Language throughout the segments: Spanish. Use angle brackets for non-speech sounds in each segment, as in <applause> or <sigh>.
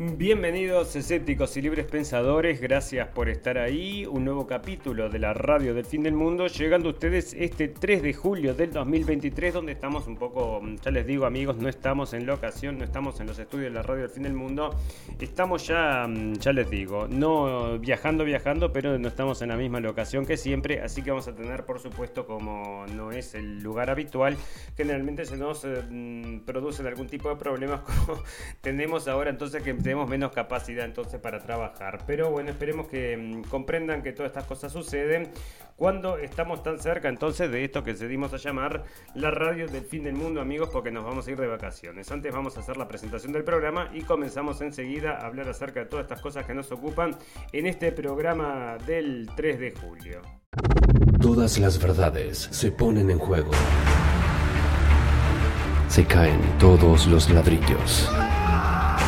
Bienvenidos escépticos y libres pensadores, gracias por estar ahí. Un nuevo capítulo de la radio del fin del mundo, llegando a ustedes este 3 de julio del 2023, donde estamos un poco, ya les digo amigos, no estamos en locación, no estamos en los estudios de la radio del fin del mundo, estamos ya, mm, ya les digo, no viajando, viajando, pero no estamos en la misma locación que siempre, así que vamos a tener, por supuesto, como no es el lugar habitual, generalmente se nos eh, mm, producen algún tipo de problemas <laughs> como tenemos ahora, entonces que tenemos menos capacidad entonces para trabajar. Pero bueno, esperemos que mm, comprendan que todas estas cosas suceden cuando estamos tan cerca entonces de esto que decidimos llamar la radio del fin del mundo, amigos, porque nos vamos a ir de vacaciones. Antes vamos a hacer la presentación del programa y comenzamos enseguida a hablar acerca de todas estas cosas que nos ocupan en este programa del 3 de julio. Todas las verdades se ponen en juego. Se caen todos los ladrillos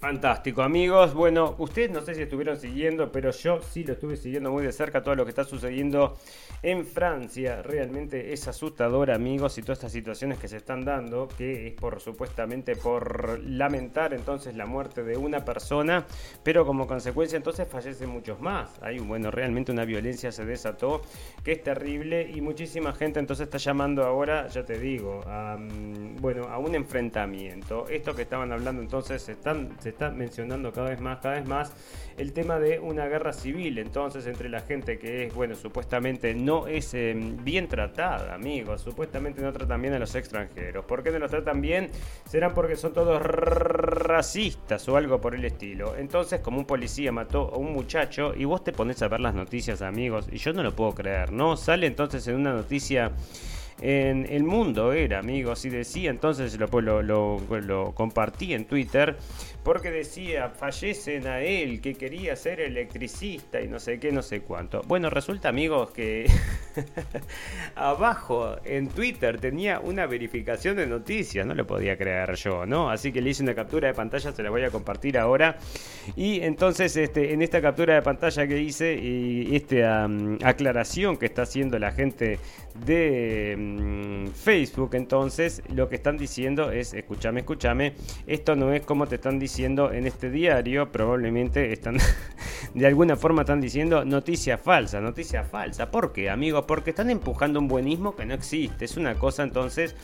Fantástico, amigos. Bueno, ustedes no sé si estuvieron siguiendo, pero yo sí lo estuve siguiendo muy de cerca todo lo que está sucediendo en Francia. Realmente es asustador, amigos, y todas estas situaciones que se están dando, que es por supuestamente por lamentar entonces la muerte de una persona, pero como consecuencia entonces fallecen muchos más. Hay, bueno, realmente una violencia se desató que es terrible y muchísima gente entonces está llamando ahora, ya te digo, a, mm, bueno, a un enfrentamiento. Esto que estaban hablando entonces están está mencionando cada vez más, cada vez más el tema de una guerra civil, entonces entre la gente que es, bueno, supuestamente no es em, bien tratada, amigos, supuestamente no tratan bien a los extranjeros. ¿Por qué no los tratan bien? Serán porque son todos racistas o algo por el estilo. Entonces, como un policía mató a un muchacho y vos te pones a ver las noticias, amigos, y yo no lo puedo creer, ¿no? Sale entonces en una noticia en el mundo era, amigos, y decía, entonces lo, lo, compartí en Twitter, porque decía, fallecen a él, que quería ser electricista y no sé qué, no sé cuánto. Bueno, resulta, amigos, que <laughs> abajo en Twitter tenía una verificación de noticias, no lo podía creer yo, ¿no? Así que le hice una captura de pantalla, se la voy a compartir ahora. Y entonces, este, en esta captura de pantalla que hice y esta aclaración que está haciendo la gente de mm, Facebook, entonces lo que están diciendo es, escúchame, escúchame, esto no es como te están diciendo en este diario, probablemente están, <laughs> de alguna forma están diciendo noticia falsa, noticia falsa. ¿Por qué, amigos? Porque están empujando un buenismo que no existe, es una cosa entonces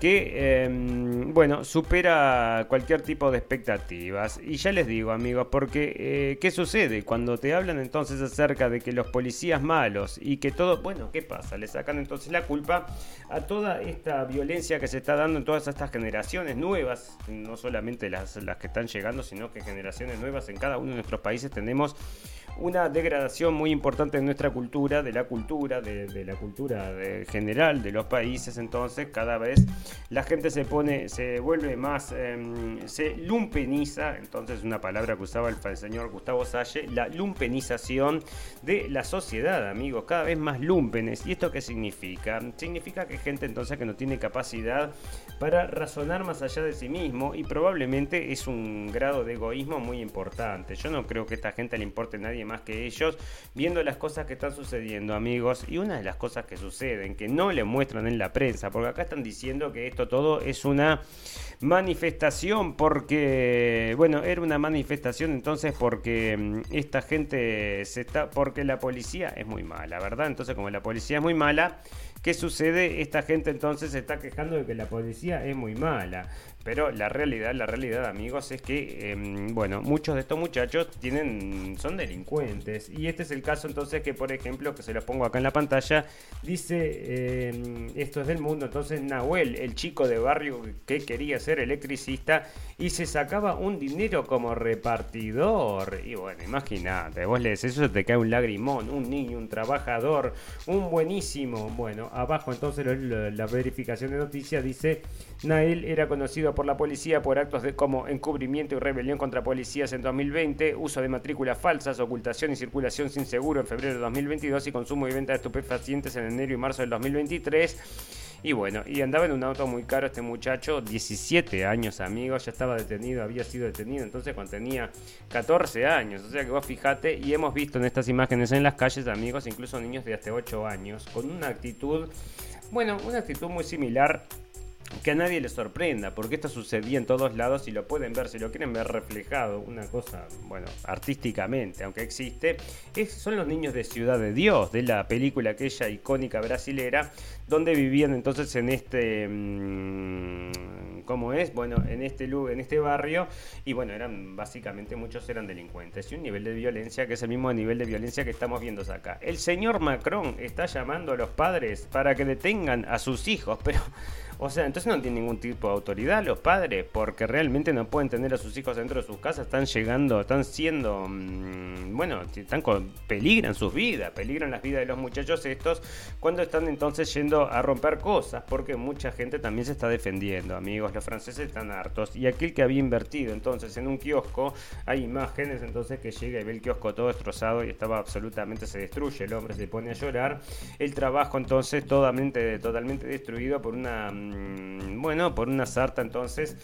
que, em, bueno, supera cualquier tipo de expectativas. Y ya les digo, amigos, porque eh, ¿qué sucede? Cuando te hablan entonces acerca de que los policías malos y que todo, bueno, ¿qué pasa? Le sacan entonces la culpa a toda esta violencia que se está dando en todas estas generaciones nuevas, no solamente las, las que están llegando, sino que generaciones nuevas en cada uno de nuestros países tenemos una degradación muy importante de nuestra cultura, de la cultura, de, la cultura general de los países. Entonces, cada vez la gente se pone, se vuelve más, em, se lumpeniza. Entonces, una palabra que usaba el, señor Gustavo Salle, la lumpenización de la sociedad, amigos, cada vez más lumpenes. ¿Y esto qué significa? Significa que gente entonces que no tiene capacidad para razonar más allá de sí mismo y probablemente es un grado de egoísmo muy importante. Yo no creo que a esta gente le importe a nadie más que ellos, viendo las cosas que están sucediendo, amigos. Y una de las cosas que suceden, que no le muestran en la prensa, porque acá están diciendo que esto todo es una manifestación porque, bueno, era una manifestación entonces porque mm, esta gente se está, porque la policía es muy mala, ¿verdad? Entonces como la policía es muy mala, ¿qué sucede? Esta gente entonces se está quejando de que la policía es muy mala. Pero la realidad, la realidad, amigos, es que, em, bueno, muchos de estos muchachos tienen, son delincuentes. Y este es el caso entonces que, por ejemplo, que se lo pongo acá en la pantalla, dice, em, esto es del mundo, entonces Nahuel, el chico de barrio que quería ser electricista y se sacaba un dinero como repartidor. Y bueno, imagínate, vos le decís eso, te cae un lagrimón, un niño, un trabajador, un buenísimo. Bueno, abajo entonces la verificación de noticias dice, Nael era conocido por la policía por actos de como encubrimiento y rebelión contra policías en 2020, uso de matrículas falsas, ocultación y circulación sin seguro en febrero de 2022 y consumo y venta de estupefacientes en enero y marzo del 2023. Y bueno, y andaba en un auto muy caro este muchacho, 17 años amigos, ya estaba detenido, había sido detenido entonces cuando tenía 14 años. O sea que vos fijate, y hemos visto en estas imágenes en las calles amigos, incluso niños de hasta 8 años, con una actitud, bueno, una actitud muy similar que a nadie le sorprenda, porque esto sucedía en todos lados y lo pueden ver, si lo quieren ver reflejado, una cosa, bueno, artísticamente, aunque existe, son los niños de Ciudad de Dios, de la película aquella icónica brasilera, donde vivían entonces en este, mm, ¿cómo es? Bueno, en este, en este barrio, y bueno, eran básicamente muchos eran delincuentes, y un nivel de violencia que es el mismo nivel de violencia que estamos viendo acá. El señor Macron está llamando a los padres para que detengan a sus hijos, pero... O sea, entonces no tienen ningún tipo de autoridad los padres, porque realmente no pueden tener a sus hijos dentro de sus casas, están llegando, están siendo, mm, bueno, están con, peligran sus vidas, peligran las vidas de los muchachos estos cuando están entonces yendo a romper cosas, porque mucha gente también se está defendiendo, amigos, los franceses están hartos, y aquel que había invertido entonces en un kiosco, hay imágenes entonces que llega y ve el kiosco todo destrozado y estaba absolutamente, se destruye, el hombre se pone a llorar, el trabajo entonces totalmente, totalmente destruido por una mm, bueno, por una sarta entonces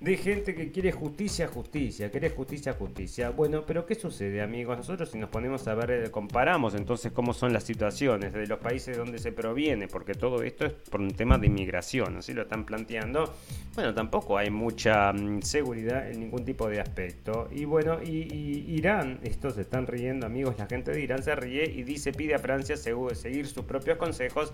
de gente que quiere justicia, justicia, quiere justicia, justicia. Bueno, pero ¿qué sucede, amigos? Nosotros si nos ponemos a ver, eh, comparamos entonces cómo son las situaciones de los países donde se proviene, porque todo esto es por un tema de inmigración, así lo están planteando. Bueno, tampoco hay mucha mm, seguridad en ningún tipo de aspecto. Y bueno, y, Irán, estos se están riendo, amigos, la gente de Irán se ríe y dice, pide a Francia seguir sus propios consejos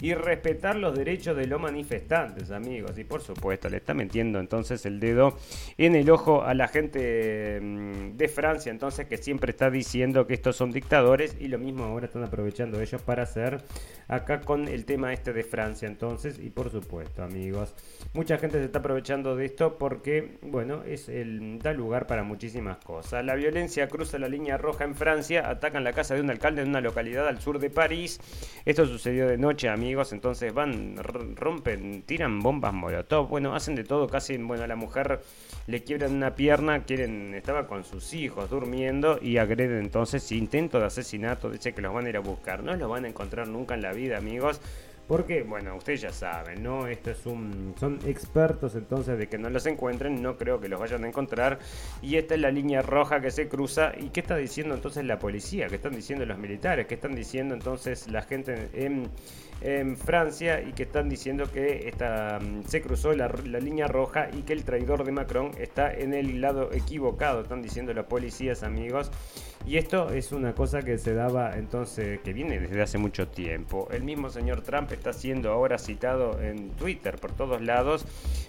y respetar los derechos de los manifestantes, amigos. Y por supuesto, le está metiendo entonces el dedo en el ojo a la gente mm, de Francia, entonces que siempre está diciendo que estos son dictadores y lo mismo ahora están aprovechando ellos para hacer acá con el tema este de Francia, entonces y por supuesto amigos, mucha gente se está aprovechando de esto porque bueno, es el da lugar para muchísimas cosas. La violencia cruza la línea roja en Francia, atacan la casa de un alcalde en una localidad al sur de París. Esto sucedió de noche, amigos, entonces van rompen, tiran bombas molotov, bueno, hacen de todo casi, bueno, la mujer le quiebran una pierna, quieren, estaba con sus hijos durmiendo y agreden entonces intento de asesinato, dice que los van a ir a buscar, no los van a encontrar nunca en la vida amigos, porque, bueno, ustedes ya saben, ¿no? Esto es un. Son expertos entonces de que no los encuentren, no creo que los vayan a encontrar. Y esta es la línea roja que se cruza. ¿Y qué está diciendo entonces la policía? ¿Qué están diciendo los militares? ¿Qué están diciendo entonces la gente en, Francia? Y que están diciendo que esta, mm, se cruzó la línea roja y que el traidor de Macron está en el lado equivocado. Están diciendo los policías, amigos. Y esto es una cosa que se daba entonces, que viene desde hace mucho tiempo. El mismo señor Trump está siendo ahora citado en Twitter por todos lados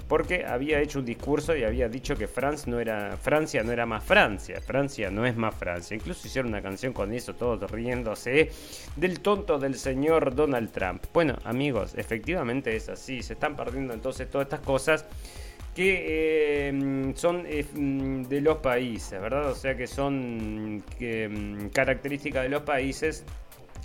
porque había hecho un discurso y había dicho que no era, Francia no era más Francia, Francia no es más Francia. Incluso hicieron una canción con eso, todos riéndose del tonto del señor Donald Trump. Bueno, amigos, efectivamente es así, se están perdiendo entonces todas estas cosas que eh, son eh, mm, de los países, ¿verdad? O sea que son mm, características de los países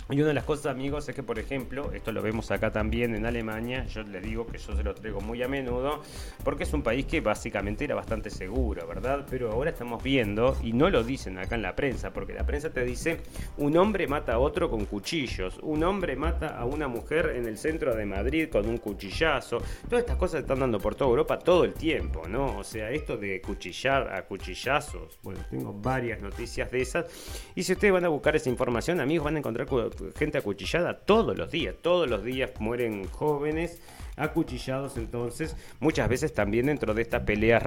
y una de las cosas, amigos, es que, por ejemplo, esto lo vemos acá también en Alemania, yo les digo que yo se lo traigo muy a menudo, porque es un país que básicamente era bastante seguro, ¿verdad? Pero ahora estamos viendo, y no lo dicen acá en la prensa, porque la prensa te dice, un hombre mata a otro con cuchillos, un hombre mata a una mujer en el centro de Madrid con un cuchillazo, todas estas cosas están dando por toda Europa todo el tiempo, ¿no? O sea, esto de cuchillar a cuchillazos, bueno, tengo varias noticias de esas, y si ustedes van a buscar esa información, amigos, van a encontrar gente acuchillada todos los días. Todos los días mueren jóvenes acuchillados entonces, muchas veces también dentro de estas peleas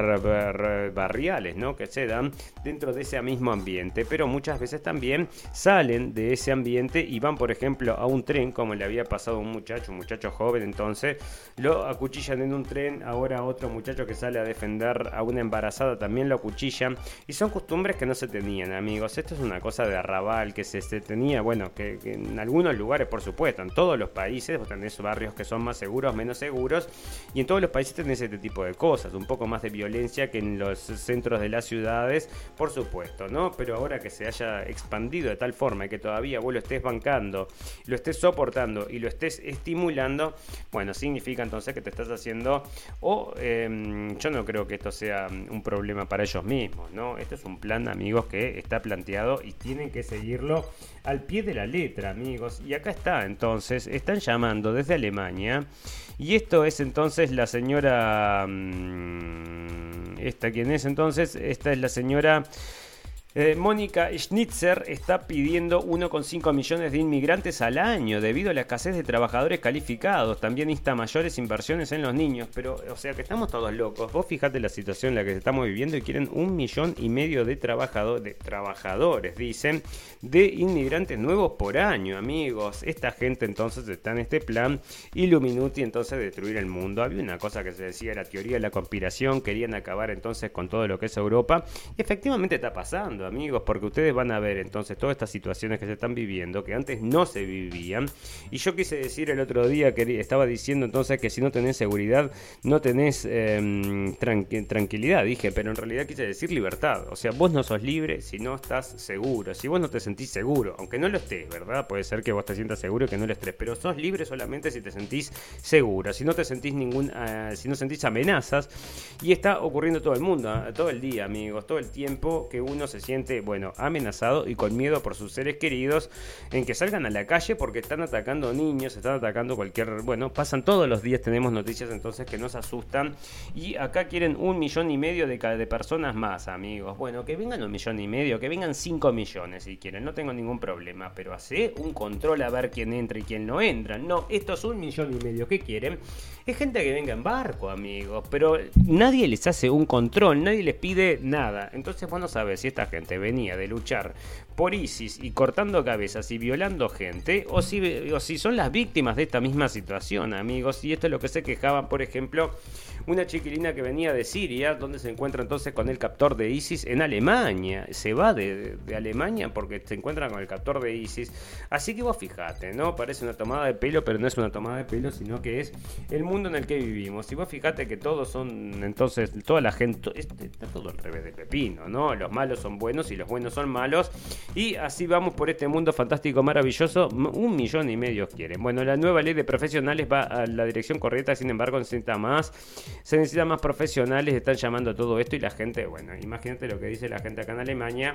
barriales, ¿no? Que se dan dentro de ese mismo ambiente, pero muchas veces también salen de ese ambiente y van, por ejemplo, a un tren, como le había pasado a un muchacho, un muchacho joven, entonces lo acuchillan en un tren, ahora otro muchacho que sale a defender a una embarazada también lo acuchillan, y son costumbres que no se tenían, amigos, esto es una cosa de arrabal que se, tenía, bueno, que, en algunos lugares, por supuesto, en todos los países, vos tenés barrios que son más seguros, menos seguros. Y en todos los países tenés este tipo de cosas, un poco más de violencia que en los centros de las ciudades, por supuesto, ¿no? Pero ahora que se haya expandido de tal forma que todavía vos lo estés bancando, lo estés soportando y lo estés estimulando, bueno, significa entonces que te estás haciendo, o em, yo no creo que esto sea un problema para ellos mismos, ¿no? Esto es un plan, amigos, que está planteado y tienen que seguirlo al pie de la letra, amigos. Y acá está, entonces, están llamando desde Alemania. Y esto es entonces la señora... Mm, ¿Esta quién es entonces? Esta es la señora... Eh, Mónica Schnitzer está pidiendo 1,5 millones de inmigrantes al año debido a la escasez de trabajadores calificados. También insta mayores inversiones en los niños. Pero, o sea que estamos todos locos. Vos fijate la situación en la que estamos viviendo y quieren un millón y medio de, de trabajadores, dicen, de inmigrantes nuevos por año, amigos. Esta gente entonces está en este plan Illuminati entonces destruir el mundo. Había una cosa que se decía, la teoría de la conspiración, querían acabar entonces con todo lo que es Europa. Efectivamente está pasando amigos, porque ustedes van a ver entonces todas estas situaciones que se están viviendo, que antes no se vivían. Y yo quise decir el otro día que estaba diciendo entonces que si no tenés seguridad, no tenés em, tranquilidad, dije, pero en realidad quise decir libertad. O sea, vos no sos libre si no estás seguro, si vos no te sentís seguro, aunque no lo estés, ¿verdad? Puede ser que vos te sientas seguro y que no lo estés, pero sos libre solamente si te sentís seguro, si no te sentís ningún, ah, si no sentís amenazas. Y está ocurriendo todo el mundo, ah, todo el día, amigos, todo el tiempo que uno se siente bueno, amenazado y con miedo por sus seres queridos en que salgan a la calle porque están atacando niños, están atacando cualquier, bueno, pasan todos los días, tenemos noticias entonces que nos asustan y acá quieren un millón y medio de, personas más, amigos. Bueno, que vengan un millón y medio, que vengan cinco millones si quieren, no tengo ningún problema, pero hace un control a ver quién entra y quién no entra. No, esto es un millón y medio, ¿qué quieren? Es gente que venga en barco, amigos, pero nadie les hace un control, nadie les pide nada. Entonces vos no sabes si esta gente venía de luchar por ISIS y cortando cabezas y violando gente, o si, o si son las víctimas de esta misma situación, amigos. Y esto es lo que se quejaban, por ejemplo, una chiquilina que venía de Siria, donde se encuentra entonces con el captor de ISIS en Alemania. Se va de, Alemania porque se encuentra con el captor de ISIS. Así que vos fijate, ¿no? Parece una tomada de pelo, pero no es una tomada de pelo, sino que es el mundo en el que vivimos. Y vos fijate que todos son, entonces, toda la gente, este, está todo al revés de Pepino, ¿no? Los malos son buenos y los buenos son malos. Y así vamos por este mundo fantástico, maravilloso. Un millón y medio quieren. Bueno, la nueva ley de profesionales va a la dirección correcta, sin embargo, necesita más se necesitan más profesionales, están llamando a todo esto y la gente, bueno, imagínate lo que dice la gente acá en Alemania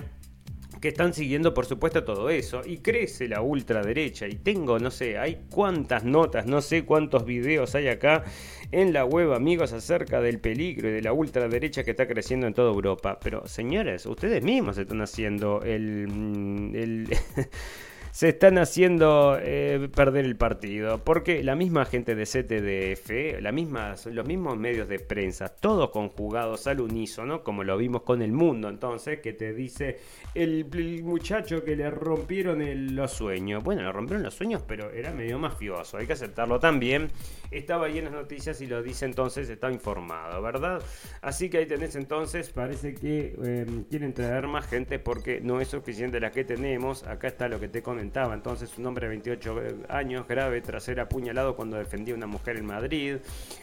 que están siguiendo por supuesto todo eso y crece la ultraderecha y tengo no sé, hay cuántas notas, no sé cuántos videos hay acá en la web amigos acerca del peligro y de la ultraderecha que está creciendo en toda Europa, pero señores, ustedes mismos están haciendo el, mm, el <laughs> se están haciendo eh, perder el partido. Porque la misma gente de CTDF, la misma, los mismos medios de prensa, todos conjugados al unísono, como lo vimos con el mundo entonces, que te dice el, muchacho que le rompieron los sueños. Bueno, le rompieron los sueños, pero era medio mafioso, hay que aceptarlo también. Estaba ahí en las noticias y lo dice entonces, está informado, ¿verdad? Así que ahí tenés entonces, parece que em, quieren traer más gente porque no es suficiente la que tenemos. Acá está lo que te comenté entonces, un hombre de 28 años, grave, tras ser apuñalado cuando defendía a una mujer en Madrid.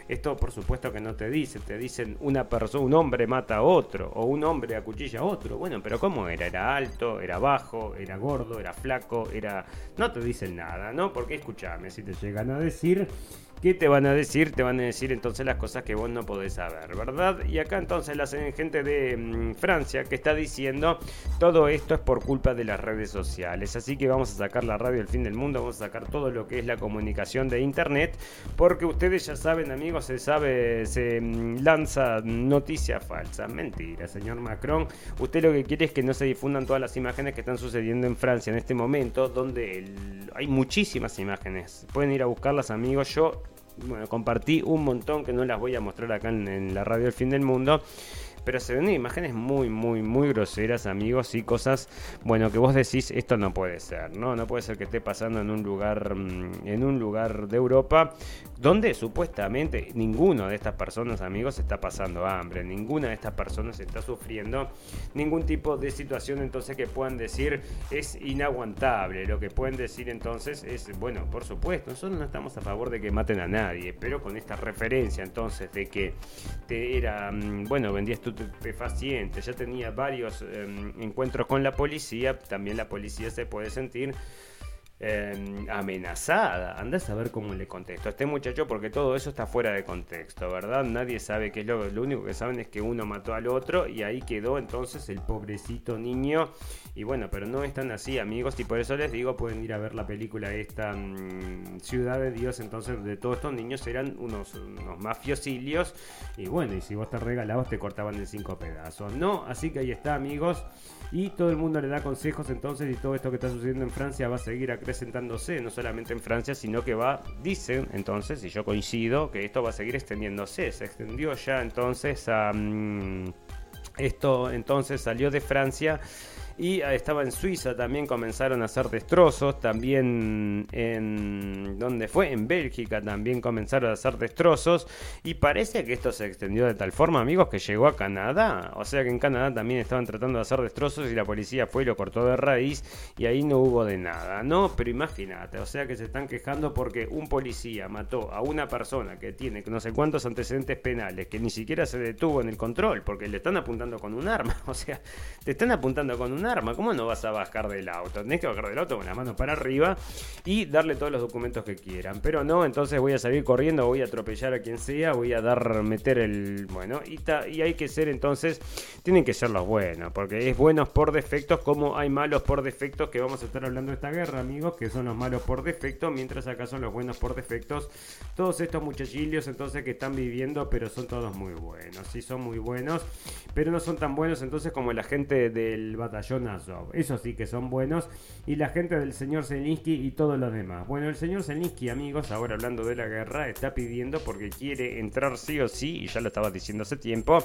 Esto, por supuesto, que no te dice. Te dicen una persona, un hombre mata a otro, o un hombre acuchilla a otro. Bueno, pero ¿cómo era? ¿Era alto? ¿Era bajo? ¿Era gordo? ¿Era flaco? ¿Era.? No te dicen nada, ¿no? Porque escúchame, si te llegan a decir ¿Qué te van a decir? Te van a decir entonces las cosas que vos no podés saber, ¿verdad? Y acá entonces la gente de mm, Francia que está diciendo todo esto es por culpa de las redes sociales. Así que vamos a sacar la radio del fin del mundo, vamos a sacar todo lo que es la comunicación de internet, porque ustedes ya saben, amigos, se sabe, se mm, lanza noticia falsa. Mentira, señor Macron. Usted lo que quiere es que no se difundan todas las imágenes que están sucediendo en Francia en este momento, donde hay muchísimas imágenes. Pueden ir a buscarlas, amigos. Yo bueno, compartí un montón que no las voy a mostrar acá en, la radio El Fin del Mundo pero se ven imágenes muy, muy, muy groseras, amigos, y cosas, bueno, que vos decís, esto no puede ser, ¿no? No puede ser que esté pasando en un lugar, mm, en un lugar de Europa, donde supuestamente ninguno de estas personas, amigos, está pasando hambre, ninguna de estas personas está sufriendo ningún tipo de situación entonces que puedan decir es inaguantable. Lo que pueden decir entonces es, bueno, por supuesto, nosotros no estamos a favor de que maten a nadie, pero con esta referencia entonces de que te era, mm, bueno, vendía estupefacientes, ya tenía varios em, encuentros con la policía, también la policía se puede sentir Em, amenazada. Anda a saber cómo le contesto a este muchacho porque todo eso está fuera de contexto, ¿verdad? Nadie sabe qué es lo, lo único que saben es que uno mató al otro y ahí quedó entonces el pobrecito niño. Y bueno, pero no están así, amigos, y por eso les digo, pueden ir a ver la película esta mm, Ciudad de Dios, entonces de todos estos niños eran unos, unos mafiosilios. Y bueno, y si vos te regalabas te cortaban en cinco pedazos. No, así que ahí está, amigos. Y todo el mundo le da consejos entonces y todo esto que está sucediendo en Francia va a seguir acrecentándose, no solamente en Francia, sino que va, dicen entonces, y yo coincido, que esto va a seguir extendiéndose. Se extendió ya entonces a... Mm, esto entonces salió de Francia y estaba en Suiza también comenzaron a hacer destrozos, también en donde fue en Bélgica también comenzaron a hacer destrozos y parece que esto se extendió de tal forma, amigos, que llegó a Canadá, o sea que en Canadá también estaban tratando de hacer destrozos y la policía fue y lo cortó de raíz y ahí no hubo de nada, ¿no? Pero imagínate, o sea que se están quejando porque un policía mató a una persona que tiene no sé cuántos antecedentes penales, que ni siquiera se detuvo en el control porque le están apuntando con un arma, <laughs> o sea, te están apuntando con un arma. ¿Cómo no vas a bajar del auto? Tenés que bajar del auto con la mano para arriba y darle todos los documentos que quieran. Pero no, entonces voy a salir corriendo, voy a atropellar a quien sea, voy a dar, meter el. Bueno, y, y hay que ser entonces, tienen que ser los buenos, porque es buenos por defectos como hay malos por defectos, que vamos a estar hablando de esta guerra, amigos, que son los malos por defecto, mientras acá son los buenos por defectos. Todos estos muchachillos entonces que están viviendo, pero son todos muy buenos, sí son muy buenos, pero no son tan buenos entonces como la gente del batallón eso sí que son buenos. Y la gente del señor Zelensky y todos los demás. Bueno, el señor Zelensky, amigos, ahora hablando de la guerra, está pidiendo porque quiere entrar sí o sí, y ya lo estaba diciendo hace tiempo,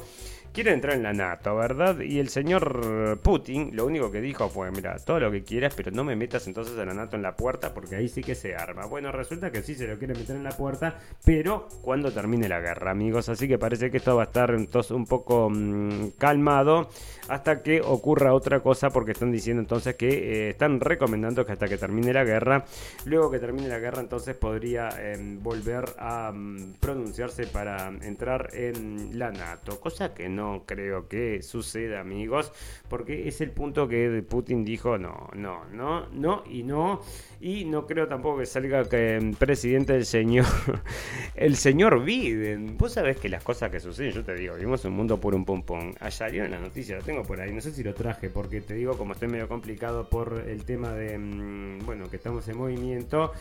quiere entrar en la NATO, ¿verdad? Y el señor Putin lo único que dijo fue, mira, todo lo que quieras, pero no me metas entonces a la NATO en la puerta porque ahí sí que se arma. Bueno, resulta que sí se lo quiere meter en la puerta, pero cuando termine la guerra, amigos. Así que parece que esto va a estar entonces un poco mm, calmado hasta que ocurra otra cosa porque están diciendo entonces que eh, están recomendando que hasta que termine la guerra, luego que termine la guerra entonces podría em, volver a mm, pronunciarse para entrar en la NATO, cosa que no creo que suceda amigos, porque es el punto que Putin dijo no, no, no, no y no, y no creo tampoco que salga que presidente el señor, <laughs> el señor Biden, vos sabés que las cosas que suceden, yo te digo, vivimos un mundo por un pum pum, salió en la noticia, lo tengo por ahí, no sé si lo traje porque te digo como estoy medio complicado por el tema de, mm, bueno, que estamos en movimiento.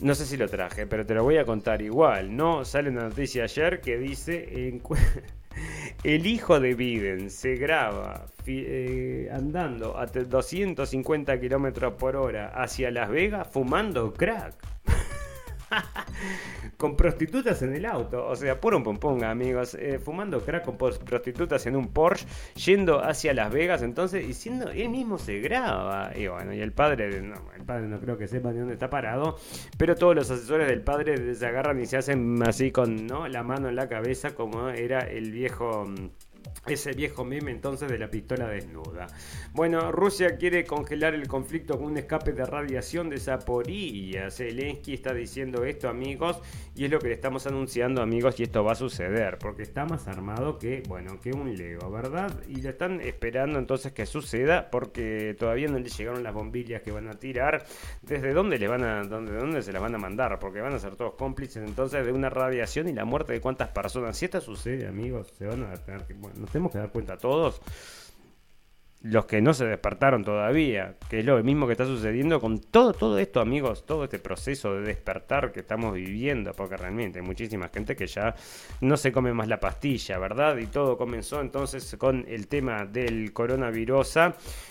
No sé si lo traje, pero te lo voy a contar igual, ¿no? Sale una noticia ayer que dice... <laughs> El hijo de Biden se graba eh, andando a 250 kilómetros por hora hacia Las Vegas fumando crack. <laughs> con prostitutas en el auto. O sea, puro un pompón, amigos. Eh, fumando crack con prostitutas en un Porsche, yendo hacia Las Vegas, entonces, y siendo, él mismo se graba. Y bueno, y el padre, no, el padre no creo que sepa de dónde está parado, pero todos los asesores del padre se agarran y se hacen así con ¿no? la mano en la cabeza, como era el viejo. Ese viejo meme entonces de la pistola desnuda. Bueno, Rusia quiere congelar el conflicto con un escape de radiación de Zaporilla. Zelensky está diciendo esto, amigos, y es lo que le estamos anunciando, amigos, y esto va a suceder, porque está más armado que, bueno, que un Lego, ¿verdad? Y le están esperando entonces que suceda, porque todavía no le llegaron las bombillas que van a tirar. ¿Desde dónde le van a, dónde, dónde se las van a mandar? Porque van a ser todos cómplices entonces de una radiación y la muerte de cuántas personas. Si esto sucede, amigos, se van a tener que, bueno, tenemos que dar cuenta todos los que no se despertaron todavía, que es lo mismo que está sucediendo con todo, todo esto, amigos, todo este proceso de despertar que estamos viviendo, porque realmente hay muchísima gente que ya no se come más la pastilla, ¿verdad? Y todo comenzó entonces con el tema del coronavirus.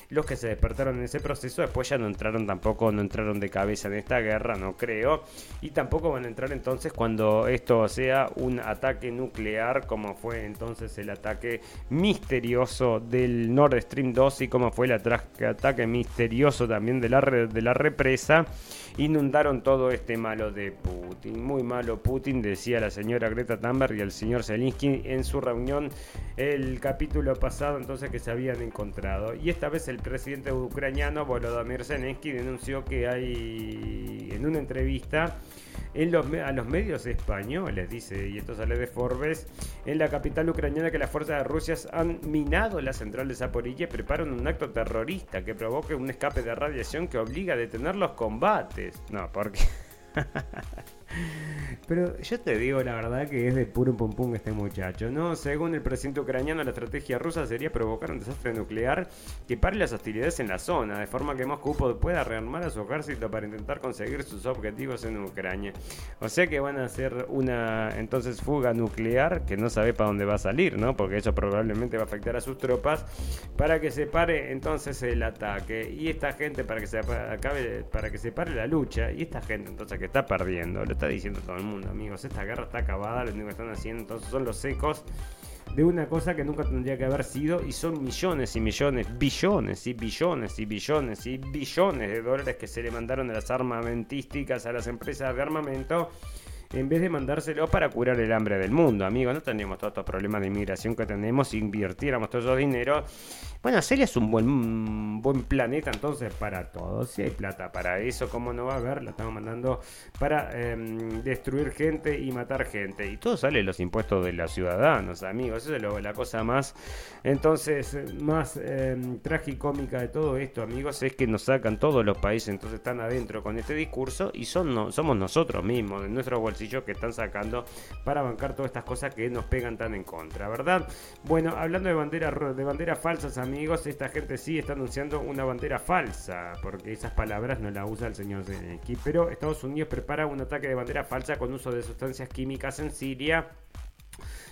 Los que se despertaron en ese proceso después ya no entraron tampoco, no entraron de cabeza en esta guerra, no creo. Y tampoco van a entrar entonces cuando esto sea un ataque nuclear, como fue entonces el ataque misterioso del Nord Stream 2 y como fue el ataque misterioso también de la, de la represa, inundaron todo este malo de Putin. Muy malo Putin, decía la señora Greta Thunberg y el señor Zelensky en su reunión el capítulo pasado entonces que se habían encontrado. Y esta vez el presidente ucraniano Volodymyr Zelensky denunció que hay en una entrevista a los medios españoles, dice, y esto sale de Forbes, en la capital ucraniana que las fuerzas de Rusia han minado la central de Zaporilla y preparan un acto terrorista que provoque un escape de radiación que obliga a detener los combates. No, porque... <laughs> Pero yo te digo la verdad que es de puro pum pum este muchacho, ¿no? Según el presidente ucraniano, la estrategia rusa sería provocar un desastre nuclear que pare las hostilidades en la zona, de forma que Moscú pueda rearmar a su ejército para intentar conseguir sus objetivos en Ucrania. O sea que van a hacer una entonces fuga nuclear que no sabe para dónde va a salir, ¿no? Porque eso probablemente va a afectar a sus tropas para que se pare entonces el ataque. Y esta gente para que se acabe, para que se pare la lucha, y esta gente entonces que está perdiendo, está diciendo todo el mundo amigos. Esta guerra está acabada, lo único que están haciendo entonces son los secos de una cosa que nunca tendría que haber sido y son millones y millones, billones y billones y billones y billones de dólares que se le mandaron de las armamentísticas a las empresas de armamento en vez de mandárselo para curar el hambre del mundo, amigo. No tendríamos todos estos problemas de inmigración que tenemos si invirtiéramos todo ese dinero. Bueno, sería es un buen, buen planeta entonces para todos. Si hay plata para eso, ¿cómo no va a haber? La estamos mandando para em, destruir gente y matar gente. Y todo sale de los impuestos de los ciudadanos, amigos. Eso es la cosa más, entonces, más eh, tragicómica de todo esto, amigos, es que nos sacan todos los países, entonces están adentro con este discurso y son, somos nosotros mismos, de nuestro que están sacando para bancar todas estas cosas que nos pegan tan en contra, ¿verdad? Bueno, hablando de banderas de banderas falsas, amigos, esta gente sí está anunciando una bandera falsa, porque esas palabras no las usa el señor Zelensky, pero Estados Unidos prepara un ataque de bandera falsa con uso de sustancias químicas en Siria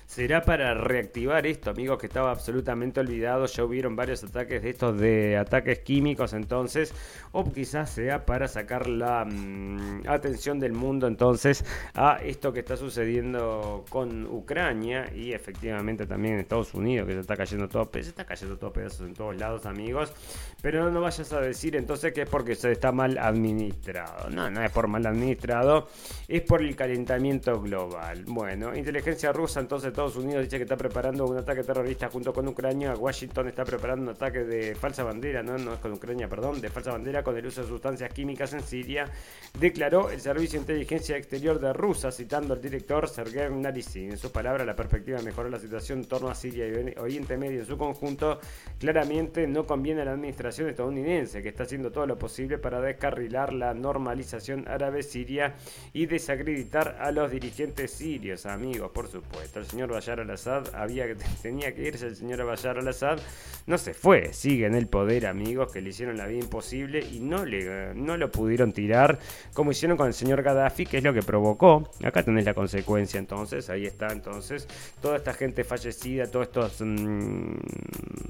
será para reactivar esto, amigos, que estaba absolutamente olvidado. Ya hubieron varios ataques de estos de ataques químicos entonces, o quizás sea para sacar la mm, atención del mundo entonces a esto que está sucediendo con Ucrania y efectivamente también en Estados Unidos, que se está cayendo todo, se está cayendo todo pedazos en todos lados, amigos. Pero no vayas a decir entonces que es porque se está mal administrado. No, no es por mal administrado, es por el calentamiento global. Bueno, inteligencia rusa entonces Estados Unidos dice que está preparando un ataque terrorista junto con Ucrania. Washington está preparando un ataque de falsa bandera, no, es con Ucrania, perdón, de falsa bandera con el uso de sustancias químicas en Siria, declaró el Servicio de Inteligencia Exterior de Rusia, citando al director Sergei Narisin. En sus palabras, la perspectiva de mejorar la situación en torno a Siria y Oriente Medio en su conjunto claramente no conviene a la administración estadounidense, que está haciendo todo lo posible para descarrilar la normalización árabe-siria y desacreditar a los dirigentes sirios, amigos, por supuesto. El señor Bayar al-Assad había <laughs> tenía que irse el señor Bayar al-Assad, no se fue, sigue en el poder, amigos, que le hicieron la vida imposible y no, le, no lo pudieron tirar como hicieron con el señor Gaddafi, que es lo que provocó. Acá tenés la consecuencia entonces, ahí está entonces, toda esta gente fallecida, todos estos... Mm,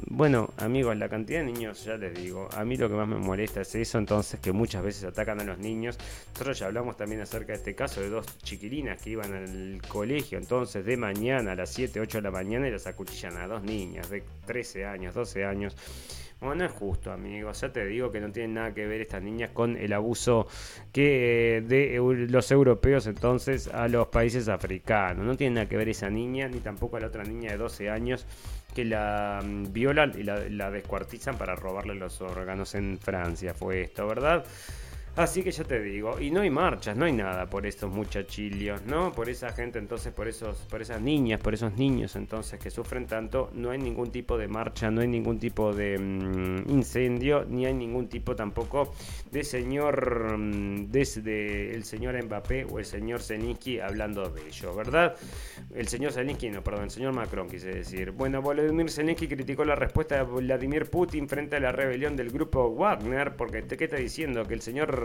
bueno, amigos, la cantidad de niños, ya les digo, a mí lo que más me molesta es eso, entonces, que muchas veces atacan a los niños. Nosotros ya hablamos también acerca de este caso de dos chiquilinas que iban al colegio, entonces, de mañana a las 7, 8 de la mañana y las acuchillan a dos niñas de 13 años, 12 años. Bueno, no es justo, amigos. Ya te digo que no tienen nada que ver estas niñas con el abuso que de los europeos entonces a los países africanos. No tiene nada que ver esa niña, ni tampoco a la otra niña de 12 años que la mm, violan y la, la descuartizan para robarle los órganos en Francia. Fue esto, ¿verdad? Así que ya te digo, y no hay marchas, no hay nada por estos muchachillos, ¿no? Por esa gente, entonces, por esos, por esas niñas, por esos niños, entonces, que sufren tanto, no hay ningún tipo de marcha, no hay ningún tipo de mm, incendio, ni hay ningún tipo tampoco de señor, mm, desde el señor Mbappé o el señor Zelensky hablando de ello, ¿verdad? El señor Zelensky, no, perdón, el señor Macron quise decir. Bueno, Volodymyr Zelensky criticó la respuesta de Vladimir Putin frente a la rebelión del grupo Wagner, porque ¿qué está diciendo? Que el señor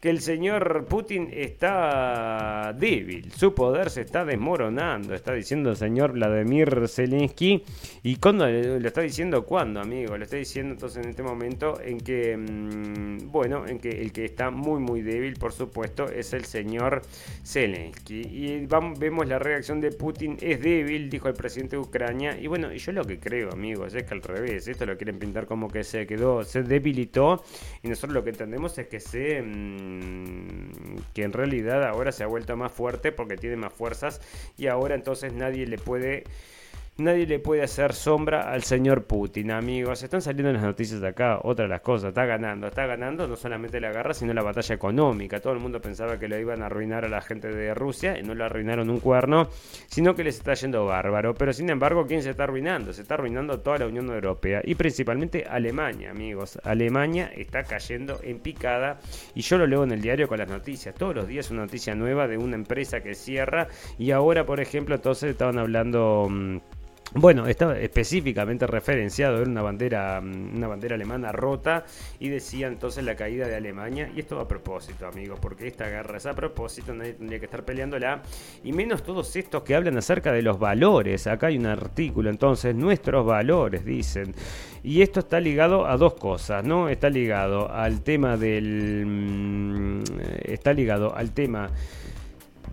que el señor Putin está débil, su poder se está desmoronando, está diciendo el señor Vladimir Zelensky. ¿Y cuándo lo está diciendo? ¿Cuándo, amigo? Lo está diciendo entonces en este momento en que, mm, bueno, en que el que está muy, muy débil, por supuesto, es el señor Zelensky. Y vemos la reacción de Putin, es débil, dijo el presidente de Ucrania. Y bueno, yo lo que creo, amigos, es que al revés, esto lo quieren pintar como que se quedó, se debilitó. Y nosotros lo que entendemos es que se... Mm, que en realidad ahora se ha vuelto más fuerte porque tiene más fuerzas y ahora entonces nadie le puede Nadie le puede hacer sombra al señor Putin, amigos. Están saliendo las noticias de acá. Otra de las cosas, está ganando. Está ganando no solamente la guerra, sino la batalla económica. Todo el mundo pensaba que lo iban a arruinar a la gente de Rusia y no lo arruinaron un cuerno, sino que les está yendo bárbaro. Pero sin embargo, ¿quién se está arruinando? Se está arruinando toda la Unión Europea y principalmente Alemania, amigos. Alemania está cayendo en picada y yo lo leo en el diario con las noticias. Todos los días una noticia nueva de una empresa que cierra y ahora, por ejemplo, entonces estaban hablando... Mm, bueno, estaba específicamente referenciado, era una bandera, mm, una bandera alemana rota y decía entonces la caída de Alemania. Y esto a propósito, amigos, porque esta guerra es a propósito, nadie tendría que estar peleándola. Y menos todos estos que hablan acerca de los valores. Acá hay un artículo, entonces, nuestros valores, dicen. Y esto está ligado a dos cosas, ¿no? Está ligado al tema del... Mm, está ligado al tema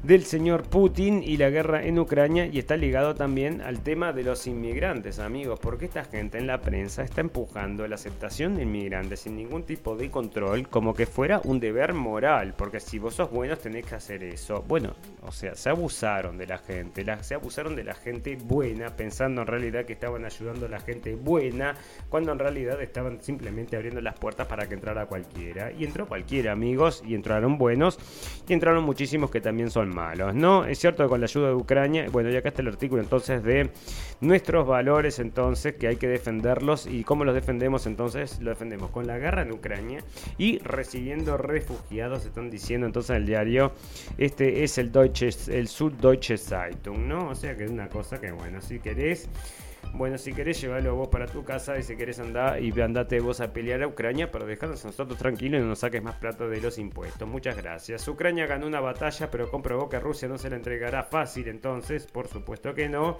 del señor Putin y la guerra en Ucrania y está ligado también al tema de los inmigrantes, amigos, porque esta gente en la prensa está empujando la aceptación de inmigrantes sin ningún tipo de control como que fuera un deber moral, porque si vos sos buenos tenés que hacer eso. Bueno, o sea, se abusaron de la gente, se abusaron de la gente buena pensando en realidad que estaban ayudando a la gente buena cuando en realidad estaban simplemente abriendo las puertas para que entrara cualquiera. Y entró cualquiera, amigos, y entraron buenos y entraron muchísimos que también son malos, ¿no? Es cierto que con la ayuda de Ucrania, bueno, y acá está el artículo entonces de nuestros valores entonces que hay que defenderlos y cómo los defendemos entonces, lo defendemos con la guerra en Ucrania y recibiendo refugiados, están diciendo entonces en el diario, este es el Deutsche, el Süddeutsche Zeitung, ¿no? O sea que es una cosa que bueno, si querés bueno, si querés llevarlo vos para tu casa y si querés andar y andate vos a pelear a Ucrania, pero dejanos a nosotros tranquilos y no nos saques más plata de los impuestos. Muchas gracias. Ucrania ganó una batalla, pero comprobó que Rusia no se la entregará fácil, entonces, por supuesto que no.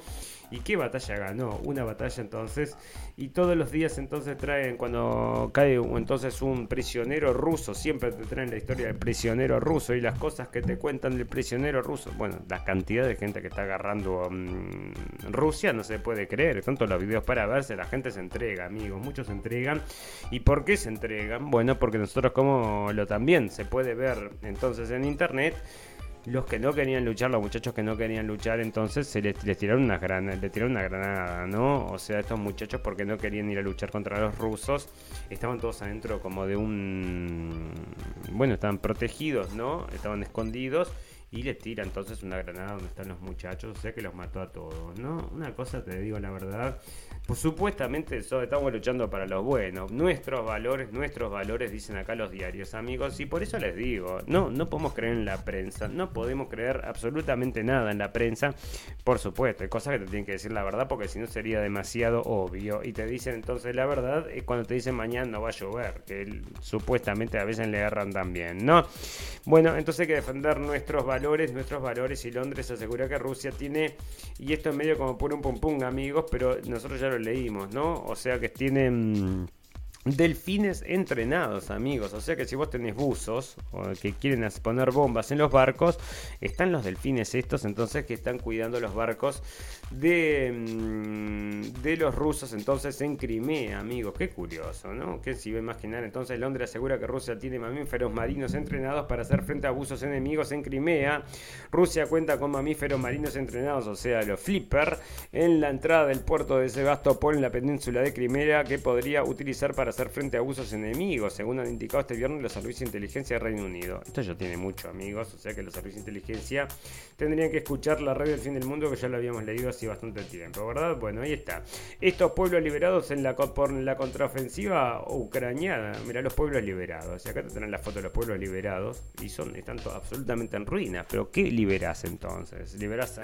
¿Y qué batalla ganó? Una batalla entonces. Y todos los días entonces traen, cuando cae entonces un prisionero ruso, siempre te traen la historia del prisionero ruso y las cosas que te cuentan del prisionero ruso. Bueno, la cantidad de gente que está agarrando mm, Rusia no se puede creer. Tanto los videos para verse, la gente se entrega, amigos. Muchos se entregan. ¿Y por qué se entregan? Bueno, porque nosotros como lo también se puede ver entonces en internet los que no querían luchar, los muchachos que no querían luchar, entonces se les, tiraron una granada, le tiraron una granada, ¿no? O sea, estos muchachos porque no querían ir a luchar contra los rusos, estaban todos adentro como de un bueno, estaban protegidos, ¿no? Estaban escondidos y le tira entonces una granada donde están los muchachos, o sea que los mató a todos, ¿no? Una cosa te digo la verdad, pues supuestamente estamos luchando para los buenos, nuestros valores, nuestros valores dicen acá los diarios, amigos, y por eso les digo, no, no podemos creer en la prensa, no podemos creer absolutamente nada en la prensa, por supuesto, hay cosas que te tienen que decir la verdad porque si no sería demasiado obvio, y te dicen entonces la verdad es cuando te dicen mañana no va a llover, que supuestamente a veces le agarran también, ¿no? Bueno, entonces hay que defender nuestros valores nuestros valores y Londres asegura que Rusia tiene, y esto es medio como por un pum amigos, pero nosotros ya lo leímos, ¿no? O sea que tienen... Delfines entrenados, amigos. O sea que si vos tenés buzos o que quieren poner bombas en los barcos, están los delfines estos, entonces que están cuidando los barcos de, mm, de los rusos, entonces en Crimea, amigos. Qué curioso, ¿no? Que si va a imaginar, entonces Londres asegura que Rusia tiene mamíferos marinos entrenados para hacer frente a abusos enemigos en Crimea. Rusia cuenta con mamíferos marinos entrenados, o sea, los flipper, en la entrada del puerto de Sebastopol en la península de Crimea, que podría utilizar para hacer frente a abusos enemigos, según han indicado este viernes los servicios de inteligencia del Reino Unido. Esto ya tiene mucho, amigos, o sea que los servicios de inteligencia tendrían que escuchar la radio del fin del mundo que ya lo habíamos leído hace bastante tiempo, ¿verdad? Bueno, ahí está. Estos pueblos liberados en la, por la contraofensiva ucraniana. Mira los pueblos liberados. Y acá te tienen la foto de los pueblos liberados y son, están absolutamente en ruinas. Pero ¿qué liberas entonces? Liberas...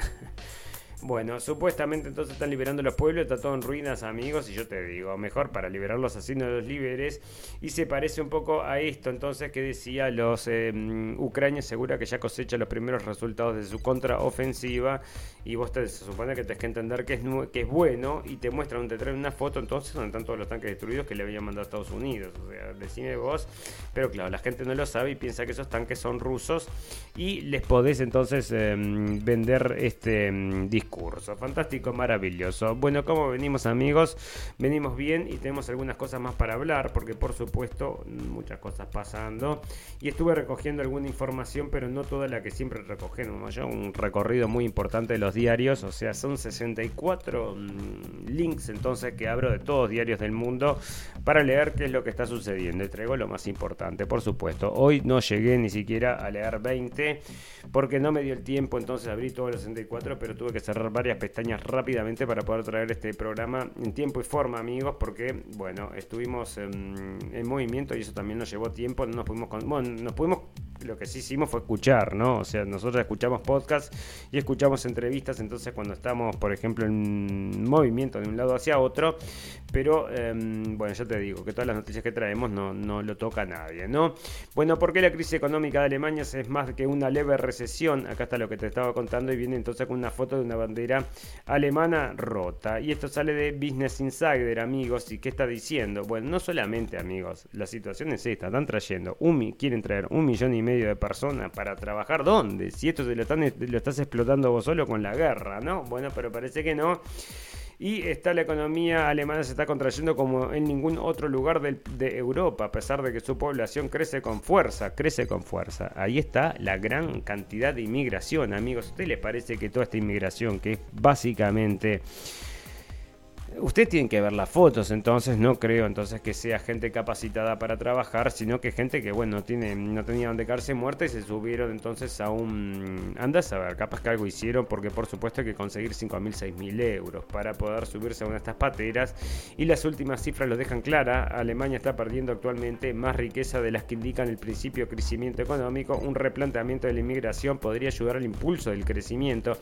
Bueno, supuestamente entonces están liberando los pueblos, está todo en ruinas, amigos, y yo te digo, mejor para liberarlos así no los liberes. Y se parece un poco a esto entonces que decía los eh, Ucrania segura que ya cosecha los primeros resultados de su contraofensiva y vos te, se supone que tenés que entender que es, que es bueno y te muestran, te traen una foto entonces donde están todos los tanques destruidos que le habían mandado a Estados Unidos. O sea, decime vos, pero claro, la gente no lo sabe y piensa que esos tanques son rusos y les podés entonces em, vender este disco curso. Fantástico, maravilloso. Bueno, como venimos amigos, venimos bien y tenemos algunas cosas más para hablar, porque por supuesto muchas cosas pasando. Y estuve recogiendo alguna información, pero no toda la que siempre recogemos. Yo un recorrido muy importante de los diarios, o sea, son 64 mm, links entonces que abro de todos diarios del mundo para leer qué es lo que está sucediendo. Y traigo lo más importante, por supuesto. Hoy no llegué ni siquiera a leer 20 porque no me dio el tiempo, entonces abrí todos los 64, pero tuve que cerrar varias pestañas rápidamente para poder traer este programa en tiempo y forma, amigos, porque, bueno, estuvimos en, movimiento y eso también nos llevó tiempo. No nos pudimos, bueno, nos pudimos lo que sí hicimos fue escuchar, ¿no? O sea, nosotros escuchamos podcast y escuchamos entrevistas, entonces cuando estamos, por ejemplo, en movimiento de un lado hacia otro, pero em, bueno, ya te digo que todas las noticias que traemos no, no lo toca a nadie, ¿no? Bueno, ¿por qué la crisis económica de Alemania es más que una leve recesión? Acá está lo que te estaba contando y viene entonces con una foto de una bandera alemana rota. Y esto sale de Business Insider, amigos. ¿Y qué está diciendo? Bueno, no solamente, amigos, la situación es esta, están trayendo, un, quieren traer un millón y medio de personas para trabajar, ¿dónde? Si esto se lo, están, lo estás explotando vos solo con la guerra, ¿no? Bueno, pero parece que no y está la economía alemana se está contrayendo como en ningún otro lugar de, Europa, a pesar de que su población crece con fuerza, crece con fuerza. Ahí está la gran cantidad de inmigración, amigos. ¿A usted le parece que toda esta inmigración, que es básicamente Usted tiene que ver las fotos, entonces no creo entonces que sea gente capacitada para trabajar, sino que gente que bueno, no tiene no tenía donde quedarse muerta y se subieron entonces a un anda a saber, capaz que algo hicieron porque por supuesto hay que conseguir 5.000, 6.000 euros para poder subirse a una de estas pateras. Y las últimas cifras lo dejan clara, Alemania está perdiendo actualmente más riqueza de las que indican el principio de crecimiento económico, un replanteamiento de la inmigración podría ayudar al impulso del crecimiento,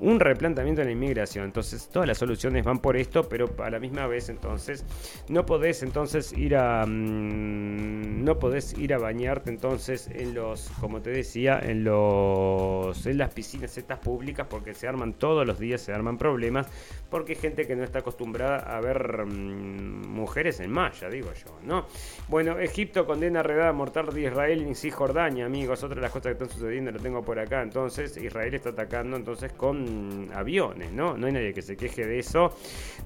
un replanteamiento de la inmigración, entonces todas las soluciones van por esto, pero a la misma vez entonces no podés entonces ir a mm, no podés ir a bañarte entonces en los como te decía en los en las piscinas estas públicas porque se arman todos los días se arman problemas porque hay gente que no está acostumbrada a ver mm, mujeres en malla digo yo no bueno Egipto condena redada mortal de Israel en Cisjordania amigos otra de las cosas que están sucediendo lo tengo por acá entonces Israel está atacando entonces con aviones no no hay nadie que se queje de eso